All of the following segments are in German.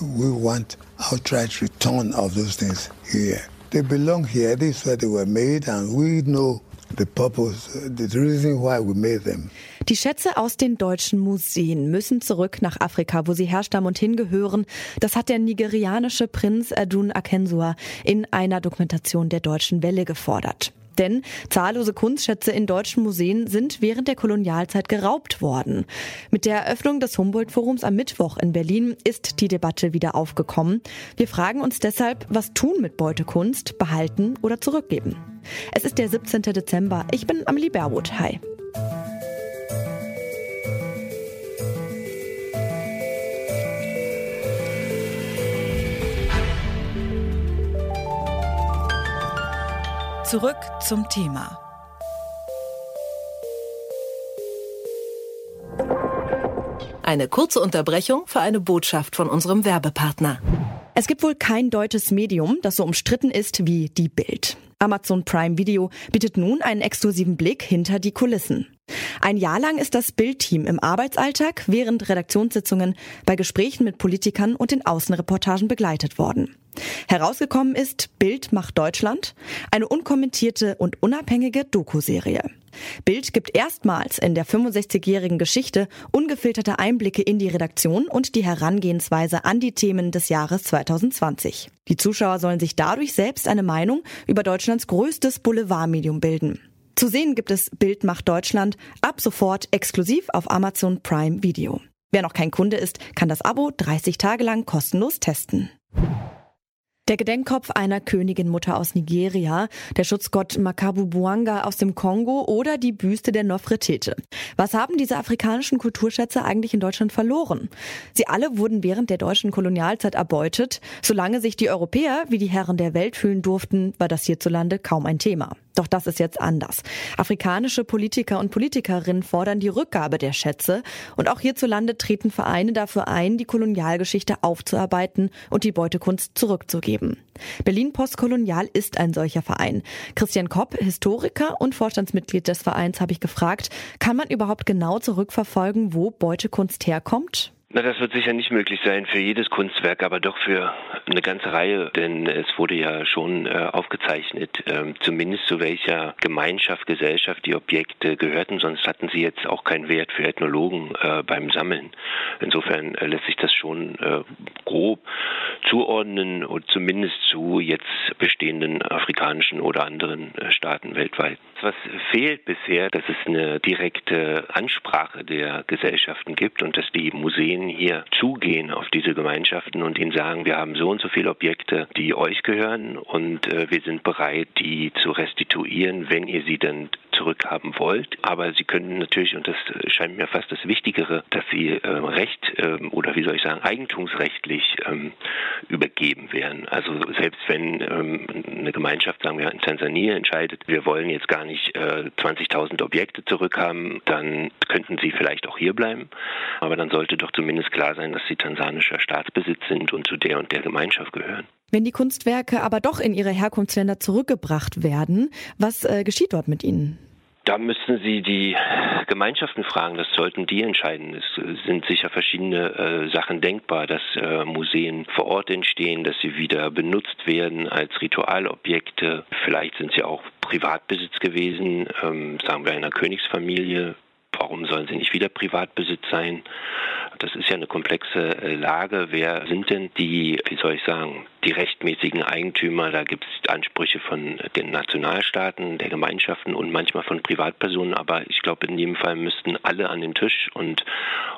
We want outright return of those things here. They belong here. This is where they were made, and we know the purpose, the reason why we made them. Die Schätze aus den deutschen Museen müssen zurück nach Afrika, wo sie herstammen und hingehören. Das hat der nigerianische Prinz Adun Akensua in einer Dokumentation der Deutschen Welle gefordert. Denn zahllose Kunstschätze in deutschen Museen sind während der Kolonialzeit geraubt worden. Mit der Eröffnung des Humboldt-Forums am Mittwoch in Berlin ist die Debatte wieder aufgekommen. Wir fragen uns deshalb, was tun mit Beutekunst, behalten oder zurückgeben? Es ist der 17. Dezember. Ich bin Amelie Berwood. Hi. Zurück zum Thema. Eine kurze Unterbrechung für eine Botschaft von unserem Werbepartner. Es gibt wohl kein deutsches Medium, das so umstritten ist wie die Bild. Amazon Prime Video bietet nun einen exklusiven Blick hinter die Kulissen. Ein Jahr lang ist das Bildteam im Arbeitsalltag während Redaktionssitzungen bei Gesprächen mit Politikern und den Außenreportagen begleitet worden. Herausgekommen ist Bild macht Deutschland, eine unkommentierte und unabhängige Doku-Serie. Bild gibt erstmals in der 65-jährigen Geschichte ungefilterte Einblicke in die Redaktion und die Herangehensweise an die Themen des Jahres 2020. Die Zuschauer sollen sich dadurch selbst eine Meinung über Deutschlands größtes Boulevardmedium bilden. Zu sehen gibt es Bild macht Deutschland ab sofort exklusiv auf Amazon Prime Video. Wer noch kein Kunde ist, kann das Abo 30 Tage lang kostenlos testen. Der Gedenkkopf einer Königinmutter aus Nigeria, der Schutzgott Makabu Buanga aus dem Kongo oder die Büste der Nofretete. Was haben diese afrikanischen Kulturschätze eigentlich in Deutschland verloren? Sie alle wurden während der deutschen Kolonialzeit erbeutet. Solange sich die Europäer wie die Herren der Welt fühlen durften, war das hierzulande kaum ein Thema. Doch das ist jetzt anders. Afrikanische Politiker und Politikerinnen fordern die Rückgabe der Schätze und auch hierzulande treten Vereine dafür ein, die Kolonialgeschichte aufzuarbeiten und die Beutekunst zurückzugeben. Berlin Postkolonial ist ein solcher Verein. Christian Kopp, Historiker und Vorstandsmitglied des Vereins, habe ich gefragt, kann man überhaupt genau zurückverfolgen, wo Beutekunst herkommt? Na, das wird sicher nicht möglich sein für jedes Kunstwerk, aber doch für eine ganze Reihe, denn es wurde ja schon äh, aufgezeichnet, äh, zumindest zu welcher Gemeinschaft, Gesellschaft die Objekte gehörten, sonst hatten sie jetzt auch keinen Wert für Ethnologen äh, beim Sammeln. Insofern äh, lässt sich das schon äh, grob zuordnen und zumindest zu jetzt bestehenden afrikanischen oder anderen äh, Staaten weltweit. Was fehlt bisher, dass es eine direkte Ansprache der Gesellschaften gibt und dass die Museen hier zugehen auf diese Gemeinschaften und ihnen sagen, wir haben so und so viele Objekte, die euch gehören und äh, wir sind bereit, die zu restituieren, wenn ihr sie dann zurückhaben wollt. Aber sie können natürlich, und das scheint mir fast das Wichtigere, dass sie äh, recht äh, oder wie soll ich sagen, eigentumsrechtlich ähm, übergeben werden. Also selbst wenn ähm, eine Gemeinschaft, sagen wir in Tansania, entscheidet, wir wollen jetzt gar nicht äh, 20.000 Objekte zurückhaben, dann könnten sie vielleicht auch hier bleiben. Aber dann sollte doch zumindest klar sein, dass sie tansanischer Staatsbesitz sind und zu der und der Gemeinschaft gehören. Wenn die Kunstwerke aber doch in ihre Herkunftsländer zurückgebracht werden, was äh, geschieht dort mit ihnen? Da müssen Sie die Gemeinschaften fragen, das sollten die entscheiden. Es sind sicher verschiedene äh, Sachen denkbar, dass äh, Museen vor Ort entstehen, dass sie wieder benutzt werden als Ritualobjekte. Vielleicht sind sie auch Privatbesitz gewesen, ähm, sagen wir einer Königsfamilie. Warum sollen sie nicht wieder Privatbesitz sein? Das ist ja eine komplexe äh, Lage. Wer sind denn die, wie soll ich sagen, die rechtmäßigen Eigentümer? Da gibt es Ansprüche von den Nationalstaaten, der Gemeinschaften und manchmal von Privatpersonen. Aber ich glaube, in jedem Fall müssten alle an den Tisch. Und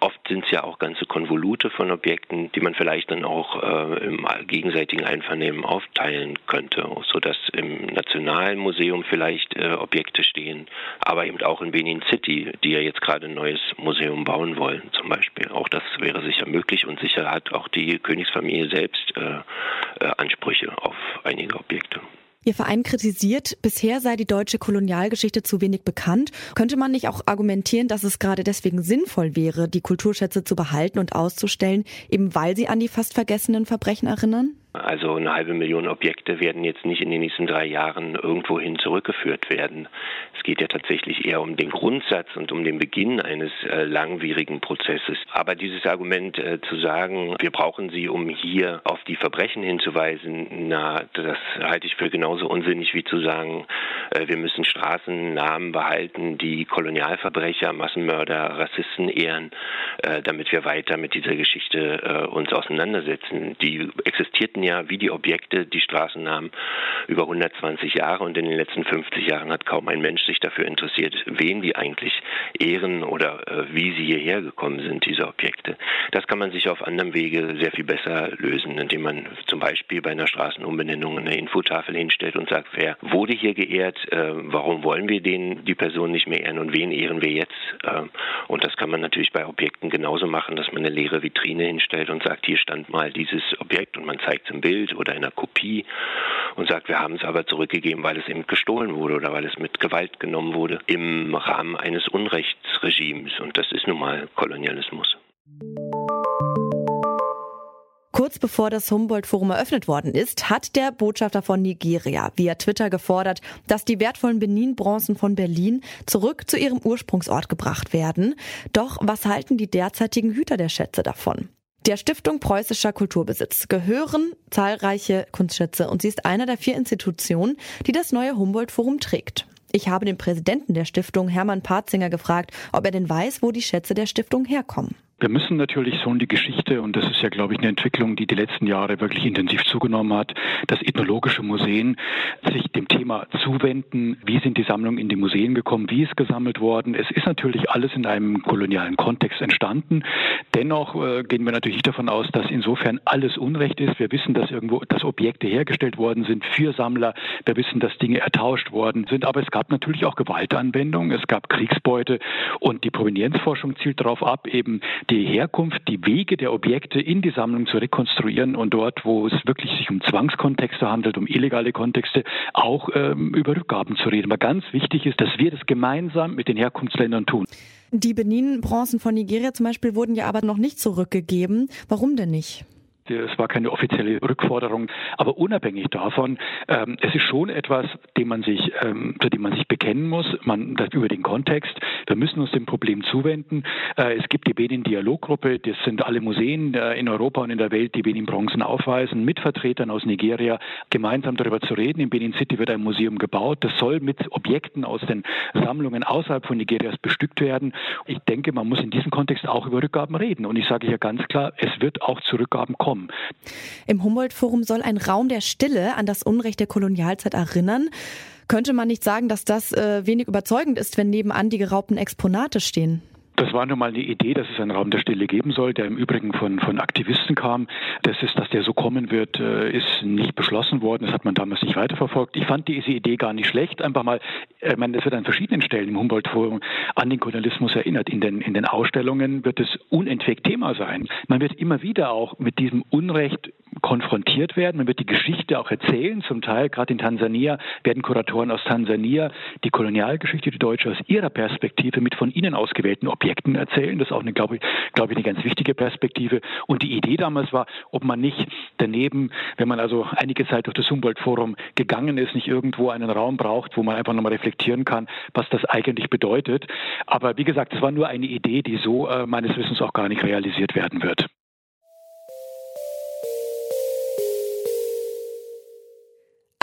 oft sind es ja auch ganze Konvolute von Objekten, die man vielleicht dann auch äh, im gegenseitigen Einvernehmen aufteilen könnte, sodass im Nationalen Museum vielleicht äh, Objekte stehen, aber eben auch in Benin City, die ja jetzt gerade ein neues Museum bauen wollen, zum Beispiel. Auch das wäre sicher möglich und sicher hat auch die Königsfamilie selbst äh, äh, Ansprüche auf einige Objekte. Ihr Verein kritisiert, bisher sei die deutsche Kolonialgeschichte zu wenig bekannt. Könnte man nicht auch argumentieren, dass es gerade deswegen sinnvoll wäre, die Kulturschätze zu behalten und auszustellen, eben weil sie an die fast vergessenen Verbrechen erinnern? Also eine halbe Million Objekte werden jetzt nicht in den nächsten drei Jahren irgendwohin zurückgeführt werden. Es geht ja tatsächlich eher um den Grundsatz und um den Beginn eines äh, langwierigen Prozesses. Aber dieses Argument äh, zu sagen, wir brauchen sie, um hier auf die Verbrechen hinzuweisen, na, das halte ich für genauso unsinnig wie zu sagen, äh, wir müssen Straßennamen behalten, die Kolonialverbrecher, Massenmörder, Rassisten ehren, äh, damit wir weiter mit dieser Geschichte äh, uns auseinandersetzen. Die existierten hatten ja wie die Objekte die Straßennamen über 120 Jahre und in den letzten 50 Jahren hat kaum ein Mensch sich dafür interessiert, wen die eigentlich ehren oder äh, wie sie hierher gekommen sind, diese Objekte. Das kann man sich auf anderem Wege sehr viel besser lösen, indem man zum Beispiel bei einer Straßenumbenennung eine Infotafel hinstellt und sagt, wer wurde hier geehrt, äh, warum wollen wir den, die Person nicht mehr ehren und wen ehren wir jetzt? Äh, und das kann man natürlich bei Objekten genauso machen, dass man eine leere Vitrine hinstellt und sagt, hier stand mal dieses Objekt und man zeigt im Bild oder in einer Kopie und sagt, wir haben es aber zurückgegeben, weil es eben gestohlen wurde oder weil es mit Gewalt genommen wurde im Rahmen eines Unrechtsregimes. Und das ist nun mal Kolonialismus. Kurz bevor das Humboldt-Forum eröffnet worden ist, hat der Botschafter von Nigeria via Twitter gefordert, dass die wertvollen Benin-Bronzen von Berlin zurück zu ihrem Ursprungsort gebracht werden. Doch was halten die derzeitigen Hüter der Schätze davon? Der Stiftung Preußischer Kulturbesitz gehören zahlreiche Kunstschätze und sie ist einer der vier Institutionen, die das neue Humboldt-Forum trägt. Ich habe den Präsidenten der Stiftung, Hermann Patzinger, gefragt, ob er denn weiß, wo die Schätze der Stiftung herkommen. Wir müssen natürlich in die Geschichte, und das ist ja, glaube ich, eine Entwicklung, die die letzten Jahre wirklich intensiv zugenommen hat, dass ethnologische Museen sich dem Thema zuwenden. Wie sind die Sammlungen in die Museen gekommen? Wie ist gesammelt worden? Es ist natürlich alles in einem kolonialen Kontext entstanden. Dennoch äh, gehen wir natürlich davon aus, dass insofern alles Unrecht ist. Wir wissen, dass irgendwo, dass Objekte hergestellt worden sind für Sammler. Wir wissen, dass Dinge ertauscht worden sind. Aber es gab natürlich auch Gewaltanwendungen. Es gab Kriegsbeute. Und die Provenienzforschung zielt darauf ab, eben die Herkunft, die Wege der Objekte in die Sammlung zu rekonstruieren und dort, wo es wirklich sich um Zwangskontexte handelt, um illegale Kontexte, auch ähm, über Rückgaben zu reden. Aber ganz wichtig ist, dass wir das gemeinsam mit den Herkunftsländern tun. Die Benin-Bronzen von Nigeria zum Beispiel wurden ja aber noch nicht zurückgegeben. Warum denn nicht? Es war keine offizielle Rückforderung. Aber unabhängig davon, ähm, es ist schon etwas, dem man sich, ähm, zu dem man sich bekennen muss, man, das über den Kontext. Wir müssen uns dem Problem zuwenden. Äh, es gibt die Benin-Dialoggruppe, das sind alle Museen äh, in Europa und in der Welt, die Benin-Bronzen aufweisen, mit Vertretern aus Nigeria gemeinsam darüber zu reden. In Benin City wird ein Museum gebaut. Das soll mit Objekten aus den Sammlungen außerhalb von Nigerias bestückt werden. Ich denke, man muss in diesem Kontext auch über Rückgaben reden. Und ich sage hier ganz klar, es wird auch zu Rückgaben kommen. Raum. Im Humboldt-Forum soll ein Raum der Stille an das Unrecht der Kolonialzeit erinnern. Könnte man nicht sagen, dass das äh, wenig überzeugend ist, wenn nebenan die geraubten Exponate stehen? Das war nun mal eine Idee, dass es einen Raum der Stille geben soll, der im Übrigen von, von Aktivisten kam. Das ist, dass der so kommen wird, äh, ist nicht beschlossen worden. Das hat man damals nicht weiterverfolgt. Ich fand diese Idee gar nicht schlecht. Einfach mal, ich meine, es wird an verschiedenen Stellen im Humboldt-Forum an den Kolonialismus erinnert. In den, in den Ausstellungen wird es unentwegt Thema sein. Man wird immer wieder auch mit diesem Unrecht konfrontiert werden. Man wird die Geschichte auch erzählen. Zum Teil, gerade in Tansania, werden Kuratoren aus Tansania die Kolonialgeschichte, die Deutsche, aus ihrer Perspektive mit von ihnen ausgewählten Objekten Objekten erzählen. Das ist auch eine, glaube ich, glaube ich, eine ganz wichtige Perspektive. Und die Idee damals war, ob man nicht daneben, wenn man also einige Zeit durch das Humboldt-Forum gegangen ist, nicht irgendwo einen Raum braucht, wo man einfach nochmal reflektieren kann, was das eigentlich bedeutet. Aber wie gesagt, es war nur eine Idee, die so äh, meines Wissens auch gar nicht realisiert werden wird.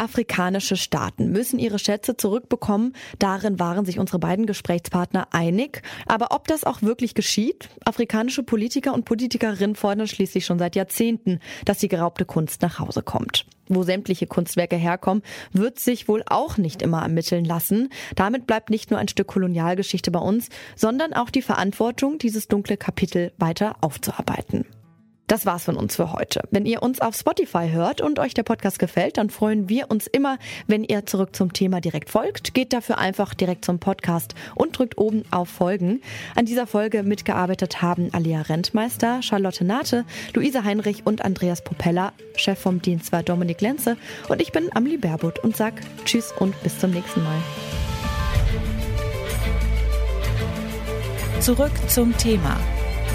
Afrikanische Staaten müssen ihre Schätze zurückbekommen. Darin waren sich unsere beiden Gesprächspartner einig. Aber ob das auch wirklich geschieht? Afrikanische Politiker und Politikerinnen fordern schließlich schon seit Jahrzehnten, dass die geraubte Kunst nach Hause kommt. Wo sämtliche Kunstwerke herkommen, wird sich wohl auch nicht immer ermitteln lassen. Damit bleibt nicht nur ein Stück Kolonialgeschichte bei uns, sondern auch die Verantwortung, dieses dunkle Kapitel weiter aufzuarbeiten. Das war's von uns für heute. Wenn ihr uns auf Spotify hört und euch der Podcast gefällt, dann freuen wir uns immer, wenn ihr zurück zum Thema direkt folgt. Geht dafür einfach direkt zum Podcast und drückt oben auf Folgen. An dieser Folge mitgearbeitet haben Alia Rentmeister, Charlotte Nate, Luise Heinrich und Andreas Popella. Chef vom Dienst war Dominik Lenze und ich bin Amli Berbot und sag Tschüss und bis zum nächsten Mal. Zurück zum Thema